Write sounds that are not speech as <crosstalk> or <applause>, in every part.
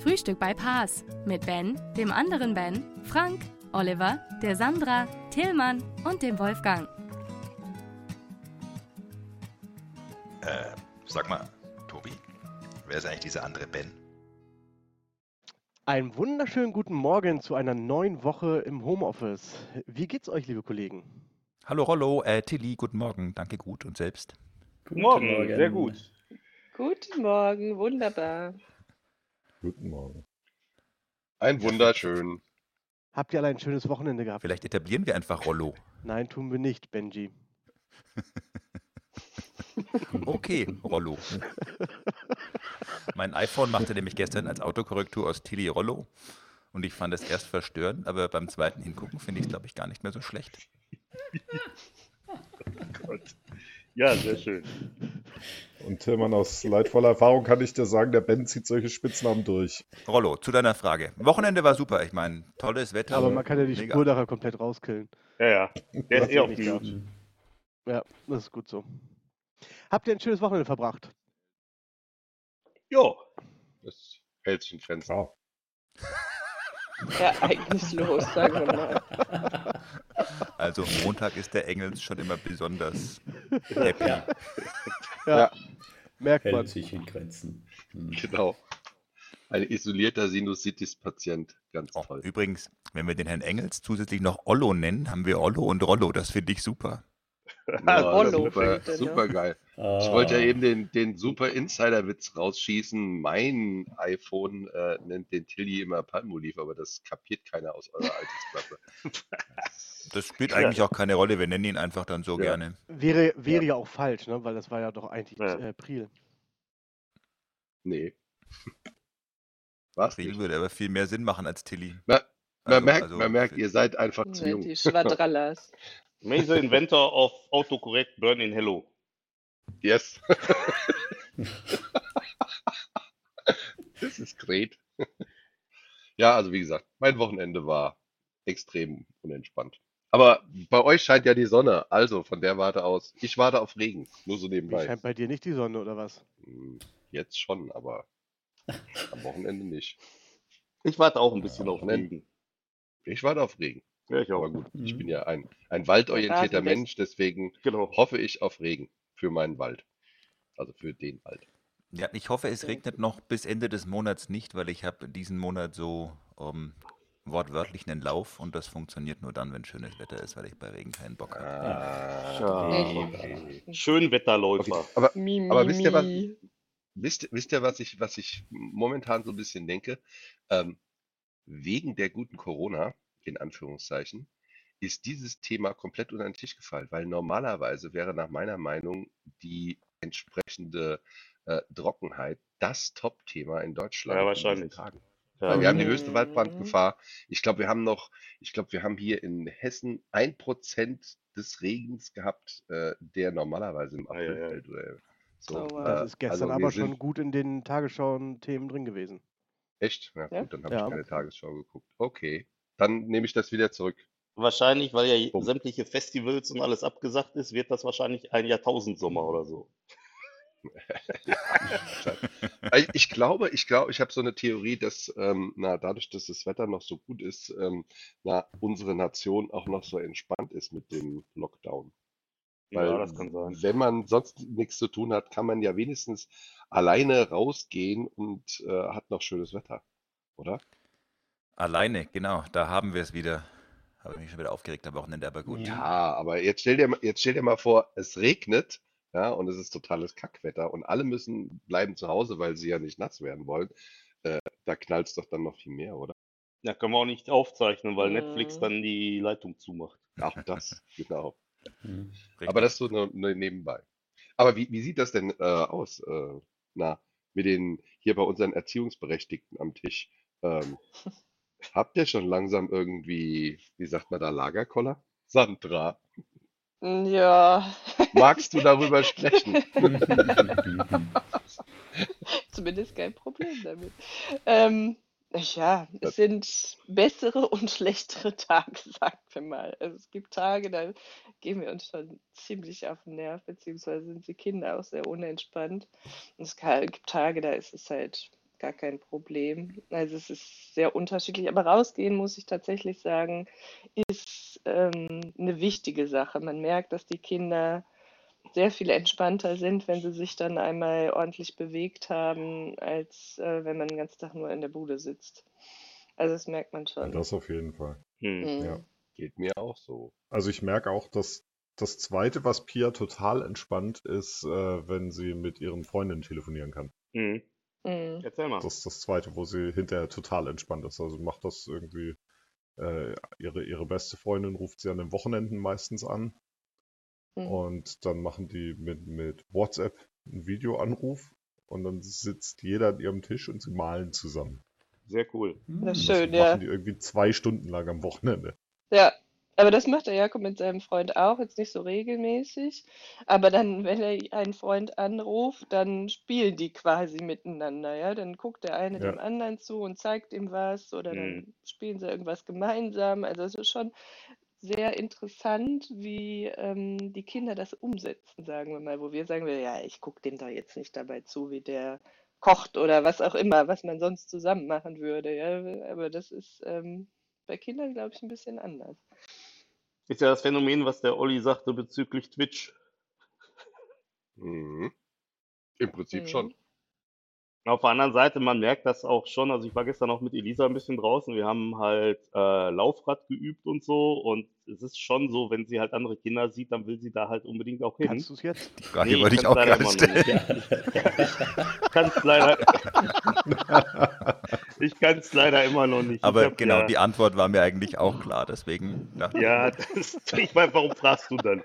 Frühstück bei Paas mit Ben, dem anderen Ben, Frank, Oliver, der Sandra, Tillmann und dem Wolfgang. Äh, sag mal, Tobi, wer ist eigentlich dieser andere Ben? Einen wunderschönen guten Morgen zu einer neuen Woche im Homeoffice. Wie geht's euch, liebe Kollegen? Hallo Rollo, äh, Tilly, guten Morgen, danke gut und selbst. Guten Morgen, sehr gut. Guten Morgen, wunderbar. Guten Morgen. Ein wunderschön. Habt ihr alle ein schönes Wochenende gehabt? Vielleicht etablieren wir einfach Rollo. Nein, tun wir nicht, Benji. <laughs> Okay, Rollo. Mein iPhone machte nämlich gestern als Autokorrektur aus Tilly Rollo. Und ich fand es erst verstörend, aber beim zweiten Hingucken finde ich es, glaube ich, gar nicht mehr so schlecht. <laughs> Gott. Ja, sehr schön. Und Tillmann, aus leidvoller Erfahrung kann ich dir sagen, der Ben zieht solche Spitznamen durch. Rollo, zu deiner Frage. Wochenende war super. Ich meine, tolles Wetter. Aber man kann ja die Mega. Spur nachher komplett rauskillen. Ja, ja. Der ist eh auf Mute. Ja, das ist gut so. Habt ihr ein schönes Wochenende verbracht? Jo. Das hält sich in Grenzen. Ja. <laughs> Ereignislos, sagen wir mal. Also Montag ist der Engels schon immer besonders happy. Ja, Ja. Merkt man. hält sich in Grenzen. Hm. Genau. Ein isolierter Sinusitis-Patient. Ganz Oh, toll. übrigens, wenn wir den Herrn Engels zusätzlich noch Ollo nennen, haben wir Ollo und Rollo. Das finde ich super. Ja, Rollo super, er, ne? super geil. Ich wollte ja eben den, den super Insider-Witz rausschießen. Mein iPhone äh, nennt den Tilly immer Palmolive, aber das kapiert keiner aus eurer Altersklasse. <laughs> Das spielt eigentlich auch keine Rolle. Wir nennen ihn einfach dann so Ja. gerne. Wäre, wäre ja. auch falsch, ne? weil das war ja doch eigentlich Ja. äh, Priel. Nee. <laughs> Was? Priel würde aber viel mehr Sinn machen als Tilly. Man, man, Also- merkt, also man merkt, ihr seid einfach zu Ja, jung. die Schwadrallas. <laughs> The inventor of autocorrect burn in hello. Yes. <laughs> das ist great. Ja, also wie gesagt, mein Wochenende war extrem unentspannt. Aber bei euch scheint ja die Sonne, also von der Warte aus. Ich warte auf Regen, nur so Wie nebenbei. scheint bei dir nicht die Sonne oder was? Hm, Jetzt schon, aber am Wochenende nicht. Ich warte auch ein bisschen auf Moment. Regen. Ich warte auf Regen. Ja, ich auch. Aber gut, ich Mhm. bin ja ein, ein waldorientierter Rasenfest. Mensch, deswegen Genau. hoffe ich auf Regen für meinen Wald. Also für den Wald. Ja, ich hoffe, es regnet noch bis Ende des Monats nicht, weil ich habe diesen Monat so ähm, wortwörtlich einen Lauf und das funktioniert nur dann, wenn schönes Wetter ist, weil ich bei Regen keinen Bock habe. Ah, Schade. Schönwetterläufer. Okay. Aber, Mi, mi, aber wisst ihr was? Wisst, wisst ihr, was ich, was ich momentan so ein bisschen denke? Ähm, wegen der guten Corona, in Anführungszeichen, ist dieses Thema komplett unter den Tisch gefallen, weil normalerweise wäre nach meiner Meinung die entsprechende äh, Trockenheit das Top-Thema in Deutschland Ja, wahrscheinlich. Tagen. Ja. Wir haben die höchste Mhm. Waldbrandgefahr. Ich glaube, wir haben noch, ich glaube, wir haben hier in Hessen ein Prozent des Regens gehabt, äh, der normalerweise im ja, April ja. fällt. Oder so. Oh, wow. Das Äh, ist gestern also aber schon gut in den Tagesschau-Themen drin gewesen. Echt? Ja, Ja? gut, dann habe Ja. ich keine Tagesschau geguckt. Okay, dann nehme ich das wieder zurück. Wahrscheinlich, weil ja Bumm. sämtliche Festivals und alles abgesagt ist, wird das wahrscheinlich ein Jahrtausendsommer oder so. Weil <laughs> Ich glaube, ich glaube, ich habe so eine Theorie, dass ähm, na, dadurch, dass das Wetter noch so gut ist, ähm, na, unsere Nation auch noch so entspannt ist mit dem Lockdown. Weil ja, das kann sein. wenn man sonst nichts zu tun hat, kann man ja wenigstens alleine rausgehen und äh, hat noch schönes Wetter, oder? Alleine, genau, da haben wir es wieder. Habe ich mich schon wieder aufgeregt am Wochenende, aber gut. Ja, aber jetzt stell dir, mal- jetzt stell dir mal vor, es regnet, ja, und es ist totales Kackwetter und alle müssen bleiben zu Hause, weil sie ja nicht nass werden wollen. Äh, da knallt es doch dann noch viel mehr, oder? Ja, können wir auch nicht aufzeichnen, weil Mhm. Netflix dann die Leitung zumacht. Auch das, <laughs> genau. Hm. Richtig. Aber das so nur, nur nebenbei. Aber wie, wie sieht das denn äh, aus? Äh, na, mit den hier bei unseren Erziehungsberechtigten am Tisch. Ähm, <laughs> Habt ihr schon langsam irgendwie, wie sagt man da, Lagerkoller? Sandra, Ja, magst du darüber sprechen? <laughs> zumindest kein Problem damit. Ähm, ja, es sind bessere und schlechtere Tage, <laughs> sagen wir mal. Also es gibt Tage, da gehen wir uns schon ziemlich auf den Nerv, beziehungsweise sind die Kinder auch sehr unentspannt. Und es ka- gibt Tage, da ist es halt gar kein Problem. Also es ist sehr unterschiedlich. Aber rausgehen, muss ich tatsächlich sagen, ist ähm, eine wichtige Sache. Man merkt, dass die Kinder sehr viel entspannter sind, wenn sie sich dann einmal ordentlich bewegt haben, als äh, wenn man den ganzen Tag nur in der Bude sitzt. Also das merkt man Ja, schon. das auf jeden Fall. Hm. Mhm. Ja. Geht mir auch so. Also ich merke auch, dass das Zweite, was Pia total entspannt, ist, äh, wenn sie mit ihren Freundinnen telefonieren kann. Hm. Mhm. Erzähl mal. Das ist das Zweite, wo sie hinterher total entspannt ist. Also macht das irgendwie, äh, ihre, ihre beste Freundin ruft sie an den Wochenenden meistens an Mhm. und dann machen die mit, mit WhatsApp einen Videoanruf und dann sitzt jeder an ihrem Tisch und sie malen zusammen. Sehr cool. Das ist Das schön, machen ja. die irgendwie zwei Stunden lang am Wochenende. Ja, aber das macht der Jakob mit seinem Freund auch, jetzt nicht so regelmäßig. Aber dann, wenn er einen Freund anruft, dann spielen die quasi miteinander, ja. Dann guckt der eine Ja. dem anderen zu und zeigt ihm was oder dann Mhm. spielen sie irgendwas gemeinsam. Also es ist schon sehr interessant, wie ähm, die Kinder das umsetzen, sagen wir mal, wo wir sagen, wir, ja, ich gucke dem da jetzt nicht dabei zu, wie der kocht oder was auch immer, was man sonst zusammen machen würde, ja. Aber das ist ähm, bei Kindern, glaube ich, ein bisschen anders. Ist ja das Phänomen, was der Olli sagte bezüglich Twitch. Mhm. Im Prinzip schon. Mhm. Auf der anderen Seite, man merkt das auch schon. Also ich war gestern auch mit Elisa ein bisschen draußen. Wir haben halt äh, Laufrad geübt und so. Und es ist schon so, wenn sie halt andere Kinder sieht, dann will sie da halt unbedingt auch hin. Kannst du es jetzt? Die Frage Nee, wollte ich auch noch stellen. <laughs> nicht. Ich kann es leider, <laughs> ich kann's leider immer noch nicht. Ich Aber hab genau, ja, die Antwort war mir eigentlich auch klar, deswegen Ja, das, ich meine, warum fragst du dann?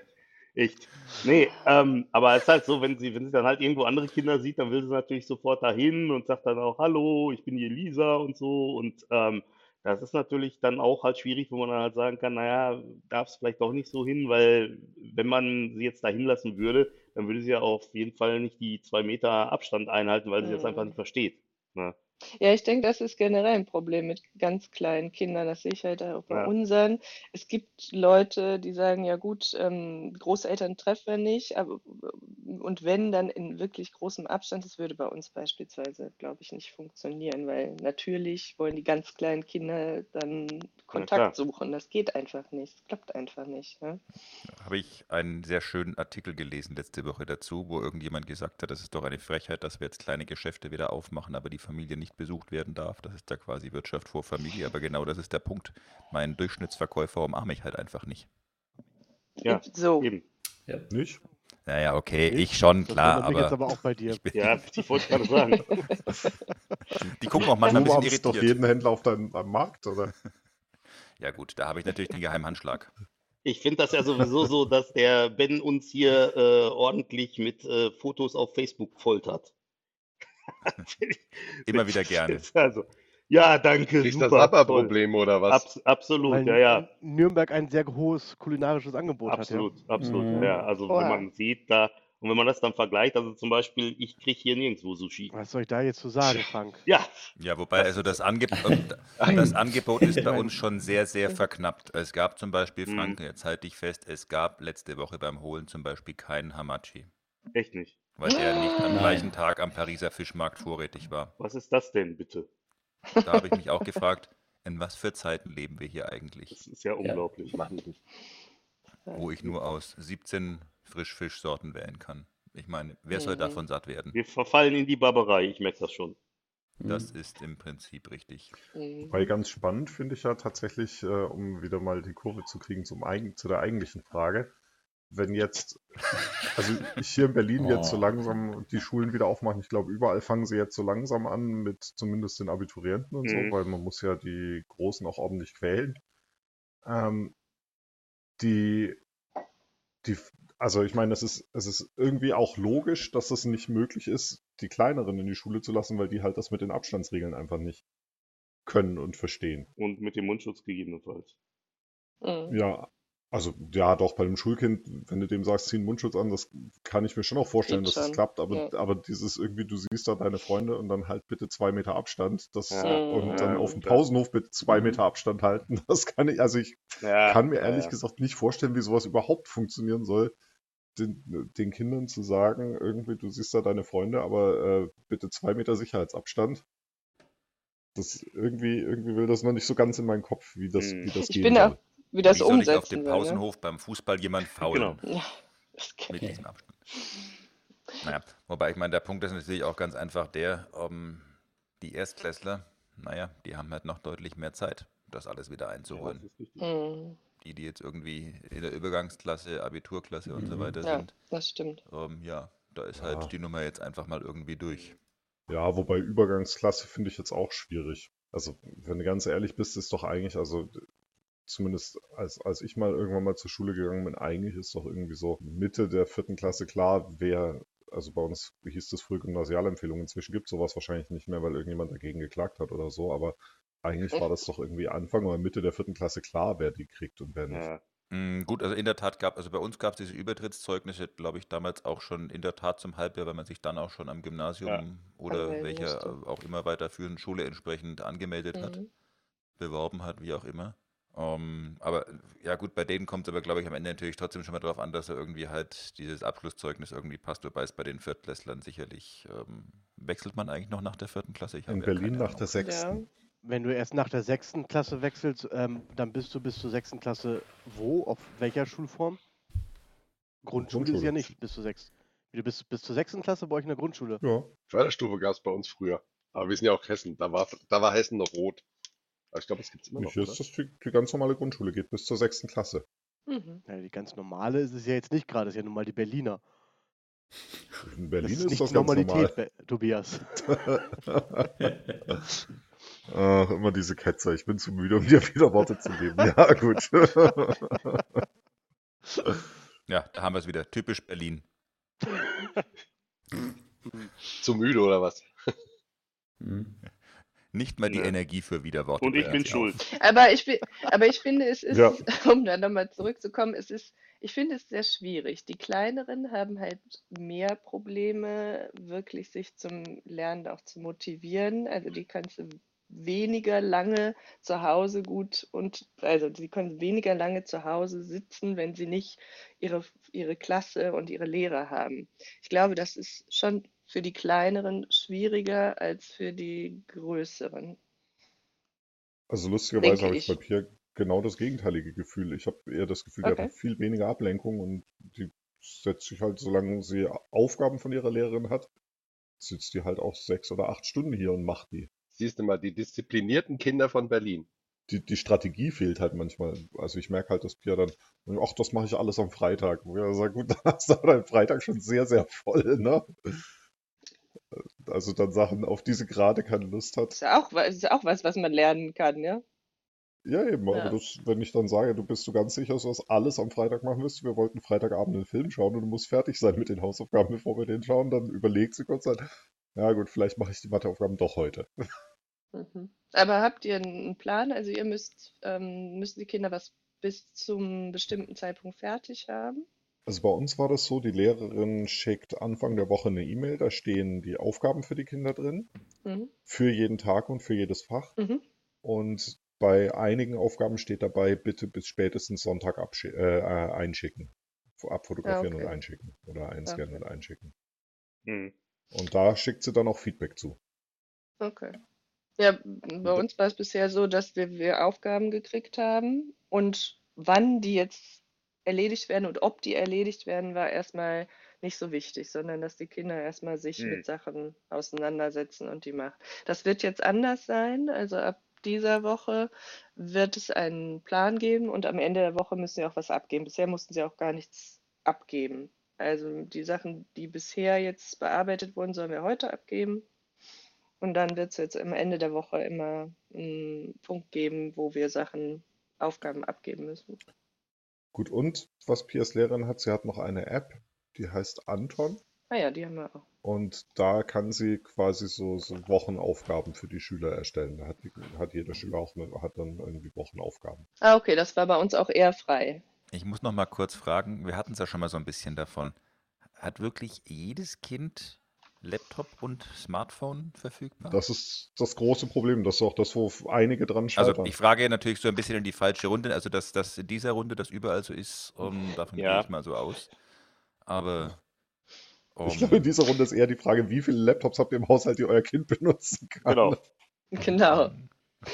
Echt. Nee, ähm, aber es ist halt so, wenn sie, wenn sie dann halt irgendwo andere Kinder sieht, dann will sie natürlich sofort dahin und sagt dann auch, hallo, ich bin die Elisa und so. Und ähm, das ist natürlich dann auch halt schwierig, wo man dann halt sagen kann, naja, darf es vielleicht doch nicht so hin, weil wenn man sie jetzt dahin lassen würde, dann würde sie ja auf jeden Fall nicht die zwei Meter Abstand einhalten, weil sie das einfach Mhm. nicht versteht. Ne? Ja, ich denke, das ist generell ein Problem mit ganz kleinen Kindern. Das sehe ich halt auch bei Ja. unseren. Es gibt Leute, die sagen, ja gut, ähm, Großeltern treffen wir nicht, aber, und wenn, dann in wirklich großem Abstand. Das würde bei uns beispielsweise, glaube ich, nicht funktionieren, weil natürlich wollen die ganz kleinen Kinder dann klar. Kontakt suchen. Das geht einfach nicht. Das klappt einfach nicht. Ne? habe ich einen sehr schönen Artikel gelesen letzte Woche dazu, wo irgendjemand gesagt hat, das ist doch eine Frechheit, dass wir jetzt kleine Geschäfte wieder aufmachen, aber die Familie nicht besucht werden darf. Das ist da quasi Wirtschaft vor Familie, aber genau das ist der Punkt. Meinen Durchschnittsverkäufer umarme ich halt einfach nicht. Ja, So. eben. Ja. Nicht? Naja, okay, Nicht? ich schon, Das klar, mich jetzt aber aber auch bei dir. <laughs> ich bin, Ja, ich wollte gerade sagen. <laughs> die gucken auch Du manchmal ein bisschen umarmst doch irritiert. jeden Händler auf deinem am Markt, oder? <laughs> Ja gut, da habe ich natürlich den geheimen Handschlag. Ich finde das ja sowieso so, dass der Ben uns hier äh, ordentlich mit äh, Fotos auf Facebook foltert. Immer wieder gerne. <laughs> Also, ja, danke, Kriegst das. ABBA-Problem oder was? Abs absolut, Weil ja, ja, Nürnberg ein sehr hohes kulinarisches Angebot hat, ja. absolut, absolut, Mhm. ja. Also wenn Oha. man sieht da, und wenn man das dann vergleicht, also zum Beispiel, ich kriege hier nirgendwo Sushi. Was soll ich da jetzt zu sagen, Frank? Ja, Ja, wobei also das, Angeb das Angebot ist bei uns schon sehr, sehr verknappt. Es gab zum Beispiel, Mhm. Frank, jetzt halte ich fest, es gab letzte Woche beim Holen zum Beispiel keinen Hamachi, echt nicht. Weil er nicht am Nein. gleichen Tag am Pariser Fischmarkt vorrätig war. Was ist das denn, bitte? Da habe ich mich auch gefragt, in was für Zeiten leben wir hier eigentlich, Das ist ja unglaublich. Die. wo ich nur aus 17 Frischfischsorten wählen kann. Ich meine, wer soll Mhm. davon satt werden? Wir verfallen in die Barbarei, ich merke das schon. Das ist im Prinzip richtig. Mhm. Weil ganz spannend finde ich ja tatsächlich, äh, um wieder mal die Kurve zu kriegen zum zu der eigentlichen Frage. Wenn jetzt, also hier in Berlin jetzt so Oh. langsam die Schulen wieder aufmachen, ich glaube, überall fangen sie jetzt so langsam an mit zumindest den Abiturienten und so, Mhm. weil man muss ja die Großen auch ordentlich quälen. Ähm, die, die, also ich meine, es ist, es ist irgendwie auch logisch, dass es nicht möglich ist, die Kleineren in die Schule zu lassen, weil die halt das mit den Abstandsregeln einfach nicht können und verstehen. Und mit dem Mundschutz gegebenenfalls. Mhm. Ja, also ja, doch, bei einem Schulkind, wenn du dem sagst, zieh einen Mundschutz an, das kann ich mir schon auch vorstellen, Geht dass das schon. klappt, aber, Ja. aber dieses irgendwie, du siehst da deine Freunde und dann halt bitte zwei Meter Abstand, das Ja, und dann ja, auf dem das- Pausenhof bitte zwei Mhm. Meter Abstand halten, <laughs> das kann ich, also ich Ja, kann mir ehrlich ja. gesagt nicht vorstellen, wie sowas überhaupt funktionieren soll, den, den Kindern zu sagen, irgendwie, du siehst da deine Freunde, aber äh, bitte zwei Meter Sicherheitsabstand. Das irgendwie, irgendwie will das noch nicht so ganz in meinen Kopf, wie das, Mhm. wie das Ich gehen bin soll. auch, wie das Wie soll ich auf umsetzen dem will. Ne? Pausenhof beim Fußball jemand faulen Genau. Ja, mit diesem Abstand? Naja, wobei ich meine, der Punkt ist natürlich auch ganz einfach der, ähm, die Erstklässler, naja, die haben halt noch deutlich mehr Zeit, das alles wieder Ja, einzuholen. richtig. Mhm. Die, die jetzt irgendwie in der Übergangsklasse, Abiturklasse und so Mhm. weiter Ja, sind, das stimmt. ähm, ja, da ist Ja. halt die Nummer jetzt einfach mal irgendwie durch. Ja, wobei Übergangsklasse finde ich jetzt auch schwierig. Also, wenn du ganz ehrlich bist, ist doch eigentlich, also zumindest als, als ich mal irgendwann mal zur Schule gegangen bin, eigentlich ist doch irgendwie so Mitte der vierten Klasse klar, wer, also bei uns hieß das früher Gymnasialempfehlung, inzwischen gibt es sowas wahrscheinlich nicht mehr, weil irgendjemand dagegen geklagt hat oder so, aber eigentlich war das doch irgendwie Anfang oder Mitte der vierten Klasse klar, wer die kriegt und wer nicht. Ja. Mm, Gut, also in der Tat gab, also bei uns gab es diese Übertrittszeugnisse, glaube ich, damals auch schon in der Tat zum Halbjahr, weil man sich dann auch schon am Gymnasium oder Anmelden welcher auch immer weiterführenden Schule entsprechend angemeldet hat, Mhm. beworben hat, wie auch immer. Ähm, aber ja gut, bei denen kommt es aber, glaube ich, am Ende natürlich trotzdem schon mal darauf an, dass er irgendwie halt dieses Abschlusszeugnis irgendwie passt, wobei es bei den Viertklässlern sicherlich, ähm, wechselt man eigentlich noch nach der vierten Klasse? In ja Berlin nach der sechsten. Wenn du erst nach der sechsten Klasse wechselst, ähm, dann bist du bis zur sechsten Klasse wo? Auf welcher Schulform? Grundschule ist Grundschule. ja nicht bis zur sechsten. Du bist bis zur sechsten Klasse bei euch in der Grundschule. Ja, Förderstufe gab es bei uns früher. Aber wir sind ja auch Hessen. Da war, da war Hessen noch rot. Aber ich glaube, das gibt es immer noch. hier Oder? ist das die, die ganz normale Grundschule, geht bis zur sechsten Klasse. Mhm. Ja, die ganz normale ist es ja jetzt nicht gerade, ist ja nun mal die Berliner. In Berlin das ist ist nicht das ganz normal. Normalität, Be- Tobias. <laughs> Ach, immer diese Ketzer. Ich bin zu müde, um dir wieder Worte zu geben. Ja, gut. <laughs> Ja, da haben wir es wieder. Typisch Berlin. <laughs> Zu müde oder was? Mhm. Nicht mal die Ja. Energie für Widerworte. Und ich bin sie schuld. auf. Aber ich, aber ich finde, es ist, Ja. <laughs> um da nochmal zurückzukommen, es ist, ich finde es sehr schwierig. Die Kleineren haben halt mehr Probleme, wirklich sich zum Lernen auch zu motivieren. Also die kannst du weniger lange zu Hause gut und also sie können weniger lange zu Hause sitzen, wenn sie nicht ihre, ihre Klasse und ihre Lehrer haben. Ich glaube, das ist schon für die Kleineren schwieriger als für die Größeren. Also lustigerweise habe ich ich. bei Pia genau das gegenteilige Gefühl. Ich habe eher das Gefühl, die Okay. hat viel weniger Ablenkung und die setzt sich halt, solange sie Aufgaben von ihrer Lehrerin hat, sitzt die halt auch sechs oder acht Stunden hier und macht die. Siehst du mal, die disziplinierten Kinder von Berlin. Die, die Strategie fehlt halt manchmal. Also ich merke halt, dass Pia dann, ach, das mache ich alles am Freitag. Wo ich sage, gut, <laughs> dann hast du deinen Freitag schon sehr, sehr voll, ne? Also dann Sachen, auf die sie gerade keine Lust hat. Ist ja auch, ist auch was, was man lernen kann, ja? Ja, eben, aber Ja. das, wenn ich dann sage, du bist du ganz sicher, dass du das alles am Freitag machen wirst, wir wollten Freitagabend einen Film schauen und du musst fertig sein mit den Hausaufgaben, bevor wir den schauen, dann überlegt sie kurz dann, ja gut, vielleicht mache ich die Matheaufgaben doch heute. <laughs> Mhm. Aber habt ihr einen Plan? Also ihr müsst, ähm, müssen die Kinder was bis zum bestimmten Zeitpunkt fertig haben? Also bei uns war das so, die Lehrerin schickt Anfang der Woche eine E-Mail, da stehen die Aufgaben für die Kinder drin, Mhm. für jeden Tag und für jedes Fach. Mhm. Und bei einigen Aufgaben steht dabei, bitte bis spätestens Sonntag abschi- äh, äh, einschicken. Abfotografieren okay. und einschicken. Oder einscannen Okay. und einschicken. Hm. Und da schickt sie dann auch Feedback zu. Okay. Ja, bei uns war es bisher so, dass wir, wir Aufgaben gekriegt haben und wann die jetzt erledigt werden und ob die erledigt werden, war erstmal nicht so wichtig, sondern dass die Kinder erstmal sich Hm. mit Sachen auseinandersetzen und die machen. Das wird jetzt anders sein. Also ab dieser Woche wird es einen Plan geben und am Ende der Woche müssen sie auch was abgeben. Bisher mussten sie auch gar nichts abgeben. Also die Sachen, die bisher jetzt bearbeitet wurden, sollen wir heute abgeben. Und dann wird es jetzt am Ende der Woche immer einen Punkt geben, wo wir Sachen, Aufgaben abgeben müssen. Gut, und was Pias Lehrerin hat, sie hat noch eine App, die heißt Anton. Ah ja, die haben wir auch. Und da kann sie quasi so, so Wochenaufgaben für die Schüler erstellen. Da hat, die, hat jeder Schüler auch eine, hat dann irgendwie Wochenaufgaben. Ah, okay, das war bei uns auch eher frei. Ich muss noch mal kurz fragen, wir hatten es ja schon mal so ein bisschen davon. Hat wirklich jedes Kind Laptop und Smartphone verfügbar? Das ist das große Problem. Das ist auch das, wo einige dran Also scheitern. ich frage natürlich so ein bisschen in die falsche Runde, also dass das in dieser Runde das überall so ist, um, davon gehe Ja. ich mal so aus. Aber Ich um, glaube, in dieser Runde ist eher die Frage, wie viele Laptops habt ihr im Haushalt, die euer Kind benutzen kann? Genau. <laughs> Genau.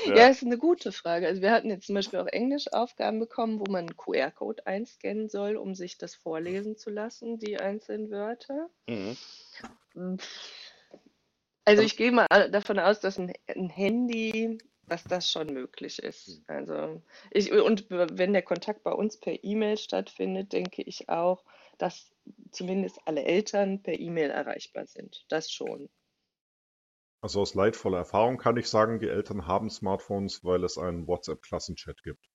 Ja. Ja, ist eine gute Frage. Also wir hatten jetzt zum Beispiel auch Englisch-Aufgaben bekommen, wo man einen QR-Code einscannen soll, um sich das vorlesen zu lassen, die einzelnen Wörter. Mhm. Hm. Also ich gehe mal davon aus, dass ein, ein Handy, dass das schon möglich ist. Also ich, und wenn der Kontakt bei uns per E-Mail stattfindet, denke ich auch, dass zumindest alle Eltern per E-Mail erreichbar sind. Das schon. Also aus leidvoller Erfahrung kann ich sagen, die Eltern haben Smartphones, weil es einen WhatsApp-Klassenchat gibt.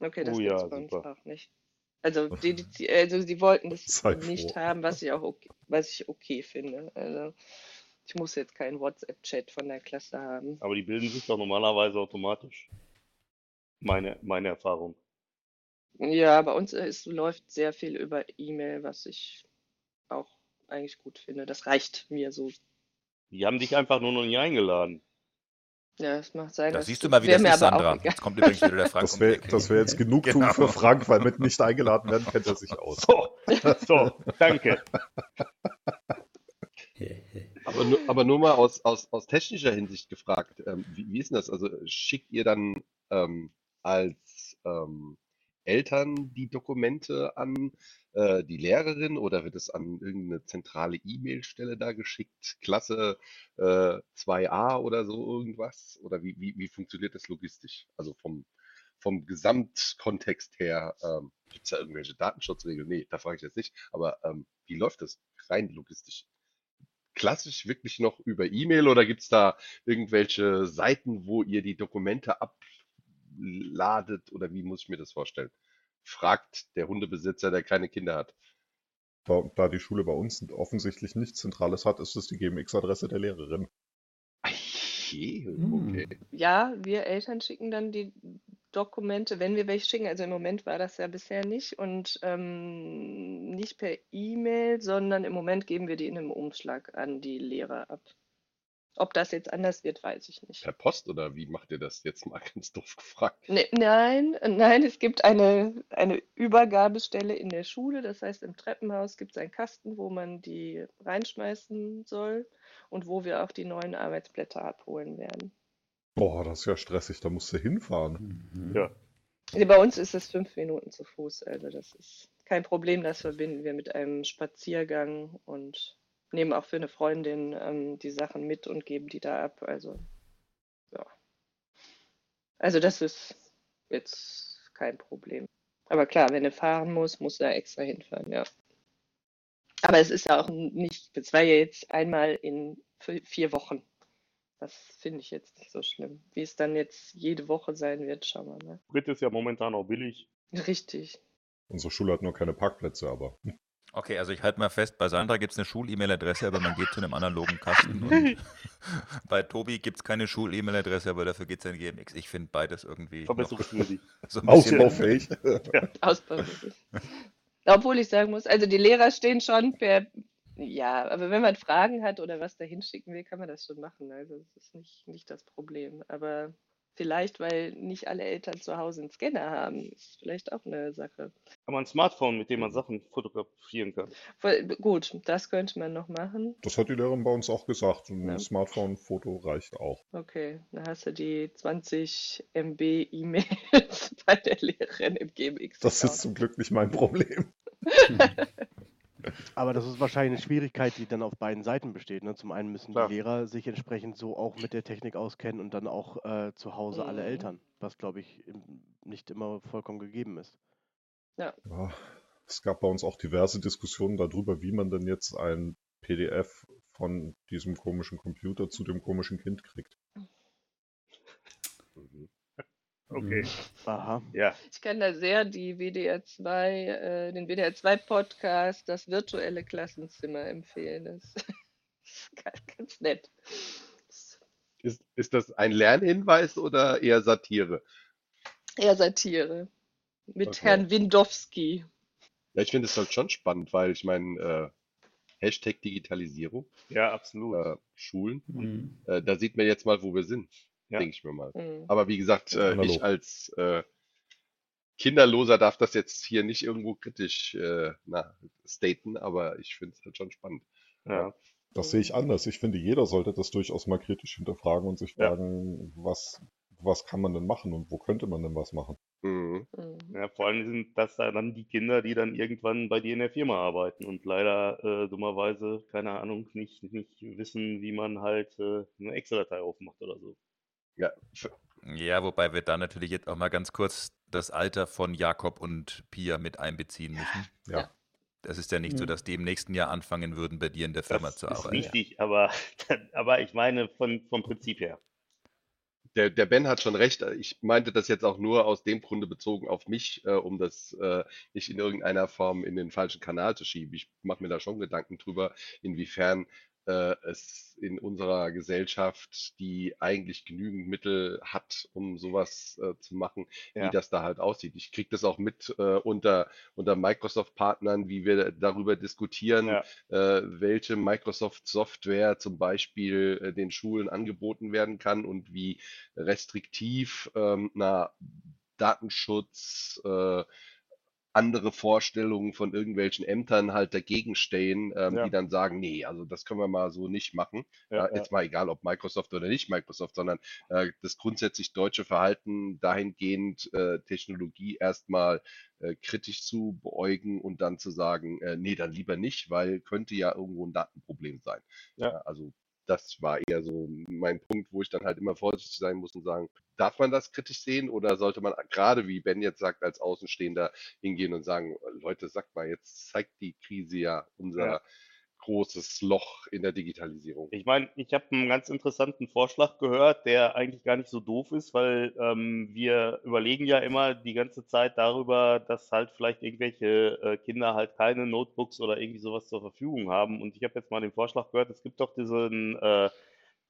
Okay, das Oh ja, bei uns auch nicht. Also, <laughs> dedizi- also sie wollten das <laughs> Sei nicht froh. haben, was ich auch okay, was ich okay finde. Also ich muss jetzt keinen WhatsApp-Chat von der Klasse haben. Aber die bilden sich doch normalerweise automatisch. Meine, meine Erfahrung. Ja, bei uns ist, läuft sehr viel über E-Mail, was ich auch eigentlich gut finde. Das reicht mir so. Die haben dich einfach nur noch nie eingeladen. Ja, es macht sein, da siehst du mal, wie das ist, Sandra. Jetzt kommt übrigens wieder der Frank Das wäre das wär jetzt Genugtuung Genau. für Frank, weil mit nicht eingeladen werden kennt er sich aus. So, so, danke. <laughs> Aber nur, aber nur mal aus, aus, aus technischer Hinsicht gefragt, ähm, wie, wie ist denn das? Also schickt ihr dann ähm, als ähm, Eltern die Dokumente an äh, die Lehrerin oder wird es an irgendeine zentrale E-Mail-Stelle da geschickt? Klasse äh, 2a oder so irgendwas? Oder wie, wie, wie funktioniert das logistisch? Also vom, vom Gesamtkontext her, ähm, gibt es da irgendwelche Datenschutzregeln? Nee, da frage ich jetzt nicht. Aber ähm, wie läuft das rein logistisch? klassisch wirklich noch über E-Mail oder gibt es da irgendwelche Seiten, wo ihr die Dokumente abladet oder wie muss ich mir das vorstellen? Fragt der Hundebesitzer, der keine Kinder hat. Da, da die Schule bei uns offensichtlich nichts Zentrales hat, ist es die GMX-Adresse der Lehrerin. Je, Hm. okay. Ja, wir Eltern schicken dann die Dokumente, wenn wir welche schicken. Also im Moment war das ja bisher nicht und ähm, nicht per E-Mail, sondern im Moment geben wir die in einem Umschlag an die Lehrer ab. Ob das jetzt anders wird, weiß ich nicht. Per Post oder wie macht ihr das jetzt mal <laughs> ganz doof gefragt? Ne, nein, nein, es gibt eine, eine Übergabestelle in der Schule. Das heißt, im Treppenhaus gibt es einen Kasten, wo man die reinschmeißen soll und wo wir auch die neuen Arbeitsblätter abholen werden. Boah, das ist ja stressig, da musst du hinfahren. Mhm. Ja. Nee, Bei uns ist es fünf Minuten zu Fuß, also das ist kein Problem. Das verbinden wir mit einem Spaziergang und nehmen auch für eine Freundin ähm, die Sachen mit und geben die da ab. Also, ja. Also das ist jetzt kein Problem. Aber klar, wenn er fahren muss, muss er extra hinfahren, ja. Aber es ist ja auch nicht, es war ja jetzt einmal in vi- vier Wochen. Das finde ich jetzt nicht so schlimm. Wie es dann jetzt jede Woche sein wird, schauen wir mal. Sprit ist ja momentan auch billig. Richtig. Unsere Schule hat nur keine Parkplätze, aber Okay, also ich halte mal fest, bei Sandra gibt es eine Schul-E-Mail-Adresse, aber man geht zu einem analogen Kasten. Und <laughs> bei Tobi gibt es keine Schul-E-Mail-Adresse, aber dafür geht es an GMX. Ich finde beides irgendwie Verbesserungswürdig. so ausbaufähig. <laughs> <laughs> Ausbaufähig. Obwohl ich sagen muss, also die Lehrer stehen schon per, ja, aber wenn man Fragen hat oder was da hinschicken will, kann man das schon machen. Also das ist nicht, nicht das Problem. Aber vielleicht, weil nicht alle Eltern zu Hause einen Scanner haben, ist vielleicht auch eine Sache. Aber ein Smartphone, mit dem man Sachen fotografieren kann. Voll, gut, das könnte man noch machen. Das hat die Lehrerin bei uns auch gesagt. Ein Ja. Smartphone-Foto reicht auch. Okay, dann hast du die 20 MB E-Mails <laughs> bei der Lehrerin im GMX. Das ist zum Glück nicht mein Problem. <laughs> <laughs> Aber das ist wahrscheinlich eine Schwierigkeit, die dann auf beiden Seiten besteht. Ne? Zum einen müssen Klar. die Lehrer sich entsprechend so auch mit der Technik auskennen und dann auch äh, zu Hause alle Mhm. Eltern, was glaube ich nicht immer vollkommen gegeben ist. Ja, es gab bei uns auch diverse Diskussionen darüber, wie man denn jetzt ein PDF von diesem komischen Computer zu dem komischen Kind kriegt. Mhm. Okay. Aha. Ja. Ich kann da sehr die WDR 2, äh, den WDR 2 Podcast, das virtuelle Klassenzimmer empfehlen. Das <laughs> ist ganz, ganz nett. Ist, ist das ein Lernhinweis oder eher Satire? Eher Satire. Mit Okay. Herrn Windowski. Ja, ich finde es halt schon spannend, weil ich meine, äh, Hashtag Digitalisierung, Ja, absolut. äh, Schulen, Mhm. äh, da sieht man jetzt mal, wo wir sind, Ja. denke ich mir mal. Mhm. Aber wie gesagt, äh, ich als äh, Kinderloser darf das jetzt hier nicht irgendwo kritisch äh, na, staten, aber ich finde es halt schon spannend. Ja. Das sehe ich anders. Ich finde, jeder sollte das durchaus mal kritisch hinterfragen und sich Ja. fragen, was, was kann man denn machen und wo könnte man denn was machen? Mhm. Mhm. Ja, vor allem sind das da dann die Kinder, die dann irgendwann bei dir in der Firma arbeiten und leider äh, dummerweise, keine Ahnung, nicht, nicht wissen, wie man halt äh, eine Excel-Datei aufmacht oder so. Ja, Ja, wobei wir da natürlich jetzt auch mal ganz kurz das Alter von Jakob und Pia mit einbeziehen müssen. Ja. Das ist ja nicht so, Mhm. dass die im nächsten Jahr anfangen würden, bei dir in der Firma Das zu ist arbeiten. richtig, aber, <laughs> aber ich meine von, vom Prinzip her. Der, der Ben hat schon recht. Ich meinte das jetzt auch nur aus dem Grunde bezogen auf mich, äh, um das äh, nicht in irgendeiner Form in den falschen Kanal zu schieben. Ich mache mir da schon Gedanken drüber, inwiefern äh, es in unserer Gesellschaft, die eigentlich genügend Mittel hat, um sowas äh, zu machen, Ja. wie das da halt aussieht. Ich kriege das auch mit äh, unter, unter Microsoft-Partnern, wie wir darüber diskutieren, Ja. äh, welche Microsoft-Software zum Beispiel äh, den Schulen angeboten werden kann und wie restriktiv ähm, na, Datenschutz, äh, andere Vorstellungen von irgendwelchen Ämtern halt dagegen stehen, ähm, Ja. die dann sagen, nee, also das können wir mal so nicht machen. Ja, Ja, jetzt mal egal, ob Microsoft oder nicht Microsoft, sondern äh, das grundsätzlich deutsche Verhalten dahingehend, äh, Technologie erstmal äh, kritisch zu beäugen und dann zu sagen, äh, nee, dann lieber nicht, weil könnte ja irgendwo ein Datenproblem sein. Ja. Ja, also das war eher so mein Punkt, wo ich dann halt immer vorsichtig sein muss und sagen, darf man das kritisch sehen oder sollte man gerade, wie Ben jetzt sagt, als Außenstehender hingehen und sagen, Leute, sagt mal, jetzt zeigt die Krise ja unser Ja. Großes Loch in der Digitalisierung. Ich meine, ich habe einen ganz interessanten Vorschlag gehört, der eigentlich gar nicht so doof ist, weil ähm, wir überlegen ja immer die ganze Zeit darüber, dass halt vielleicht irgendwelche äh, Kinder halt keine Notebooks oder irgendwie sowas zur Verfügung haben. Und ich habe jetzt mal den Vorschlag gehört, es gibt doch diesen äh,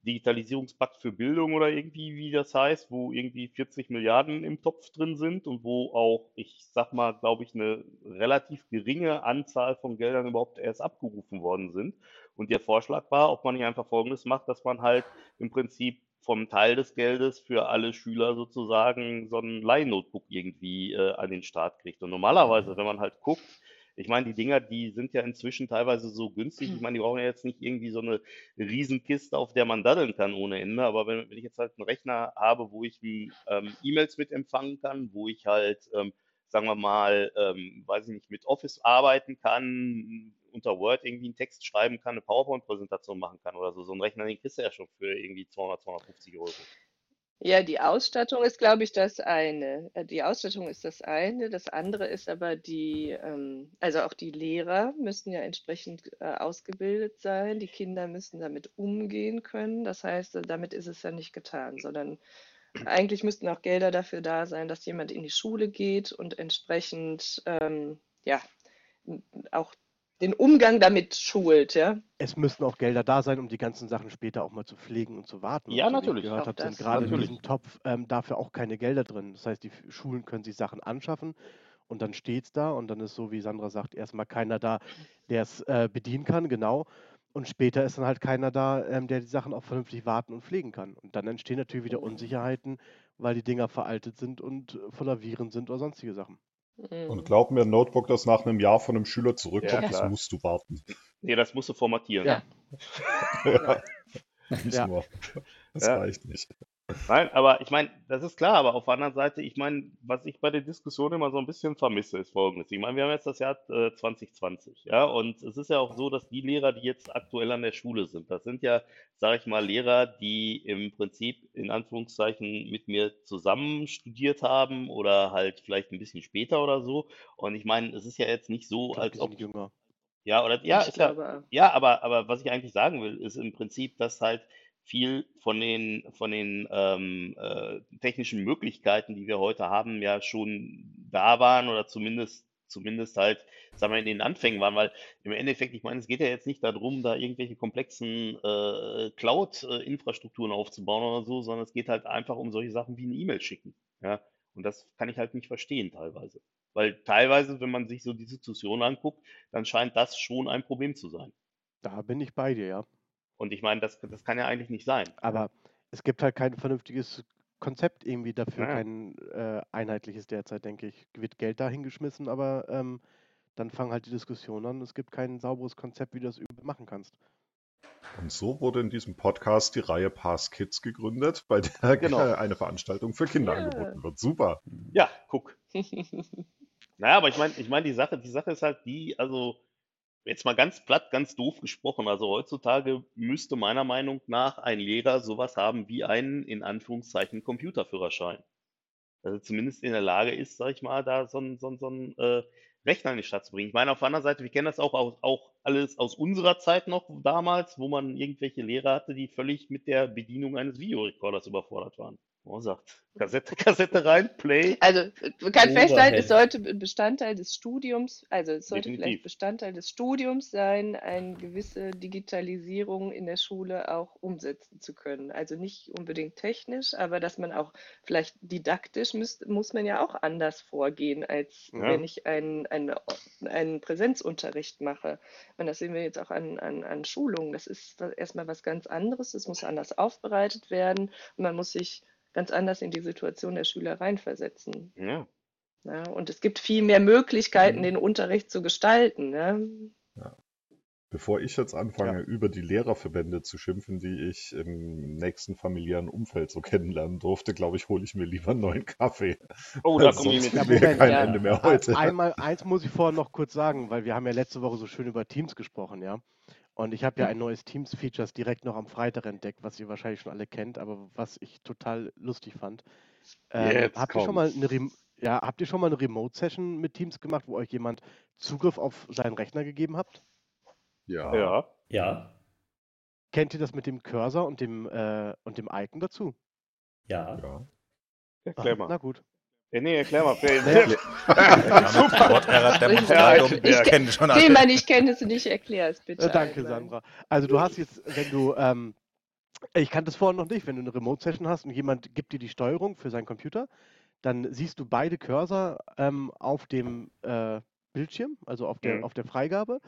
Digitalisierungspakt für Bildung oder irgendwie, wie das heißt, wo irgendwie 40 Milliarden im Topf drin sind und wo auch, ich sag mal, glaube ich, eine relativ geringe Anzahl von Geldern überhaupt erst abgerufen worden sind. Und der Vorschlag war, ob man nicht einfach Folgendes macht, dass man halt im Prinzip vom Teil des Geldes für alle Schüler sozusagen so ein Leihnotebook irgendwie äh, an den Start kriegt. Und normalerweise, wenn man halt guckt, ich meine, die Dinger, die sind ja inzwischen teilweise so günstig. Ich meine, die brauchen ja jetzt nicht irgendwie so eine Riesenkiste, auf der man daddeln kann ohne Ende. Aber wenn, wenn ich jetzt halt einen Rechner habe, wo ich ähm, E-Mails mit empfangen kann, wo ich halt, ähm, sagen wir mal, ähm, weiß ich nicht, mit Office arbeiten kann, unter Word irgendwie einen Text schreiben kann, eine PowerPoint-Präsentation machen kann oder so, so einen Rechner, den kriegst du ja schon für irgendwie 200, 250 Euro. Ja, die Ausstattung ist, glaube ich, das eine. Äh, Die Ausstattung ist das eine. Das andere ist aber die, ähm, also auch die Lehrer müssen ja entsprechend äh, ausgebildet sein. Die Kinder müssen damit umgehen können. Das heißt, äh, damit ist es ja nicht getan, sondern eigentlich müssten auch Gelder dafür da sein, dass jemand in die Schule geht und entsprechend, ähm, ja, auch den Umgang damit schult, ja. Es müssten auch Gelder da sein, um die ganzen Sachen später auch mal zu pflegen und zu warten. Ja, und so, wie ich natürlich. gehört habe, sind gerade in Natürlich. diesem Topf ähm, dafür auch keine Gelder drin. Das heißt, die Schulen können sich Sachen anschaffen und dann steht es da und dann ist so, wie Sandra sagt, erstmal keiner da, der es äh, bedienen kann, genau. Und später ist dann halt keiner da, ähm, der die Sachen auch vernünftig warten und pflegen kann. Und dann entstehen natürlich wieder Unsicherheiten, weil die Dinger veraltet sind und voller Viren sind oder sonstige Sachen. Und Mhm. glaub mir, ein Notebook, das nach einem Jahr von einem Schüler Ja, zurückkommt, das klar. musst du warten. Nee, das musst du formatieren. Ja. <laughs> ja. Nicht Ja. nur. Das Ja. reicht nicht. Nein, aber ich meine, das ist klar, aber auf der anderen Seite, ich meine, was ich bei der Diskussion immer so ein bisschen vermisse, ist Folgendes. Ich meine, wir haben jetzt das Jahr äh, 2020, ja, und es ist ja auch so, dass die Lehrer, die jetzt aktuell an der Schule sind, das sind ja, sage ich mal, Lehrer, die im Prinzip in Anführungszeichen mit mir zusammen studiert haben oder halt vielleicht ein bisschen später oder so. Und ich meine, es ist ja jetzt nicht so, als ob jünger. ja, oder ja, Ich ist ja, ja, aber, aber was ich eigentlich sagen will, ist im Prinzip, dass halt viel von den, von den ähm, äh, technischen Möglichkeiten, die wir heute haben, ja schon da waren oder zumindest, zumindest halt, sagen wir, in den Anfängen waren, weil im Endeffekt, ich meine, es geht ja jetzt nicht darum, da irgendwelche komplexen äh, Cloud-Infrastrukturen aufzubauen oder so, sondern es geht halt einfach um solche Sachen wie eine E-Mail schicken. Ja, und das kann ich halt nicht verstehen teilweise. Weil teilweise, wenn man sich so die Situation anguckt, dann scheint das schon ein Problem zu sein. Da bin ich bei dir, ja. Und ich meine, das, das kann ja eigentlich nicht sein. Aber es gibt halt kein vernünftiges Konzept irgendwie dafür, Ja. kein äh, einheitliches derzeit, denke ich. Wird Geld da hingeschmissen, aber ähm, dann fangen halt die Diskussionen an. Es gibt kein sauberes Konzept, wie du das machen kannst. Und so wurde in diesem Podcast die Reihe Pass Kids gegründet, bei der <laughs> Genau. <laughs> eine Veranstaltung für Kinder Ja. angeboten wird. Super. Ja, guck. <laughs> Naja, aber ich meine, ich meine, die Sache, die Sache ist halt die, also jetzt mal ganz platt, ganz doof gesprochen. Also heutzutage müsste meiner Meinung nach ein Lehrer sowas haben wie einen, in Anführungszeichen, Computerführerschein. Also zumindest in der Lage ist, sag ich mal, da so ein, so ein, so ein äh, Rechner in die Stadt zu bringen. Ich meine, auf der anderen Seite, wir kennen das auch, aus, auch alles aus unserer Zeit noch damals, wo man irgendwelche Lehrer hatte, die völlig mit der Bedienung eines Videorekorders überfordert waren. Oh, sagt, Kassette, Kassette rein, Play. Also man kann festhalten, es sollte Bestandteil des Studiums, also es sollte Definitiv. vielleicht Bestandteil des Studiums sein, eine gewisse Digitalisierung in der Schule auch umsetzen zu können. Also nicht unbedingt technisch, aber dass man auch vielleicht didaktisch müsst, muss man ja auch anders vorgehen, als Ja. wenn ich einen, einen, einen Präsenzunterricht mache. Und das sehen wir jetzt auch an, an, an Schulungen. Das ist erstmal was ganz anderes, es muss anders aufbereitet werden und man muss sich ganz anders in die Situation der Schüler reinversetzen. Ja. Ja, und es gibt viel mehr Möglichkeiten, Mhm. den Unterricht zu gestalten. Ne? Bevor ich jetzt anfange, über die Lehrerverbände zu schimpfen, die ich im nächsten familiären Umfeld so kennenlernen durfte, glaube ich, hole ich mir lieber einen neuen Kaffee. Oh, da komme ich mit. Moment, kein ja. Ende mehr heute. Einmal, eins muss ich vorher noch kurz sagen, weil wir haben ja letzte Woche so schön über Teams gesprochen, ja. Und ich habe ja ein neues Teams-Features direkt noch am Freitag entdeckt, was ihr wahrscheinlich schon alle kennt, aber was ich total lustig fand. Ähm, Jetzt habt ihr schon mal eine Rem ja, habt ihr schon mal eine Remote-Session mit Teams gemacht, wo euch jemand Zugriff auf seinen Rechner gegeben habt? Ja. Ja. Ja, Kennt ihr das mit dem Cursor und dem, äh, und dem Icon dazu? ja. ja. Erklär Ah, mal. Na gut. Nee, erklär mal. Phil. Super. <laughs> Worterror-Demonstratum. Ich Ich kenne schon alle. Tilman, ich kenne es nicht, erklär es bitte. Äh, danke, einmal. Sandra. Also du hast jetzt, wenn du, ähm, ich kannte es vorher noch nicht, wenn du eine Remote-Session hast und jemand gibt dir die Steuerung für seinen Computer, dann siehst du beide Cursor ähm, auf dem äh, Bildschirm, also auf der, Mhm. auf der Freigabe,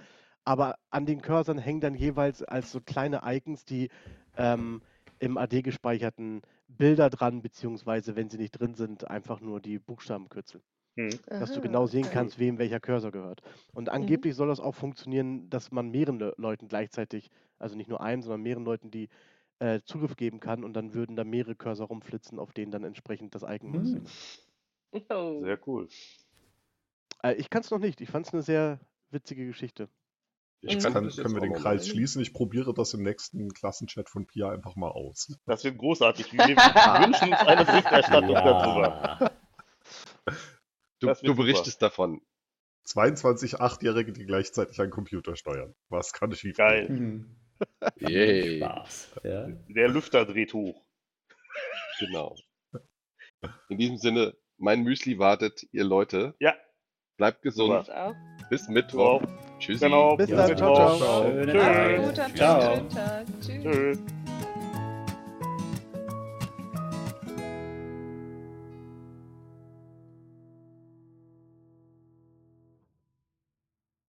aber an den Cursoren hängen dann jeweils als so kleine Icons die ähm, im AD gespeicherten Bilder dran, beziehungsweise wenn sie nicht drin sind, einfach nur die Buchstabenkürzel Hm. dass du genau sehen okay. kannst, wem welcher Cursor gehört. Und angeblich soll das auch funktionieren, dass man mehreren Le Leuten gleichzeitig, also nicht nur einem, sondern mehreren Leuten, die äh, Zugriff geben kann und dann würden da mehrere Cursor rumflitzen, auf denen dann entsprechend das Icon Hm. aussehen. Oh. Sehr cool. Äh, ich kann es noch nicht. Ich fand es eine sehr witzige Geschichte. Ich Jetzt kann kann, können wir den Kreis machen. schließen. Ich probiere das im nächsten Klassenchat von Pia einfach mal aus. Das wird großartig. Wir <laughs> wünschen uns eine Berichterstattung darüber. Ja. Du, Das wird du berichtest davon. 22 Achtjährige, die gleichzeitig einen Computer steuern. Was kann schief Geil. Hm. Yay. Spaß. Ja. Der Lüfter dreht hoch. Genau. <laughs> In diesem Sinne, mein Müsli wartet, ihr Leute. Ja. Bleibt gesund. Bis Mittwoch. So. Tschüssi. Genau. Bis dann. Ciao, ciao. Schöne Tschüss. Schönen Tag. Tschüss. Tschüss.